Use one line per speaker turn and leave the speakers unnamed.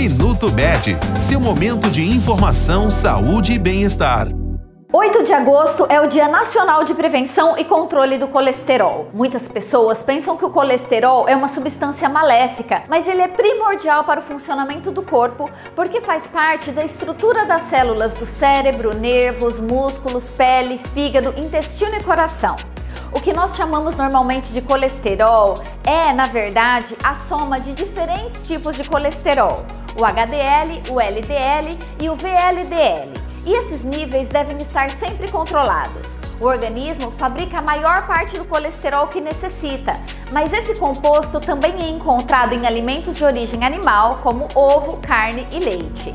Minuto Med, seu momento de informação, saúde e bem-estar.
8 de agosto é o Dia Nacional de Prevenção e Controle do Colesterol. Muitas pessoas pensam que o colesterol é uma substância maléfica, mas ele é primordial para o funcionamento do corpo porque faz parte da estrutura das células do cérebro, nervos, músculos, pele, fígado, intestino e coração. O que nós chamamos normalmente de colesterol é, na verdade, a soma de diferentes tipos de colesterol: o HDL, o LDL e o VLDL e esses níveis devem estar sempre controlados. O organismo fabrica a maior parte do colesterol que necessita, mas esse composto também é encontrado em alimentos de origem animal, como ovo, carne e leite.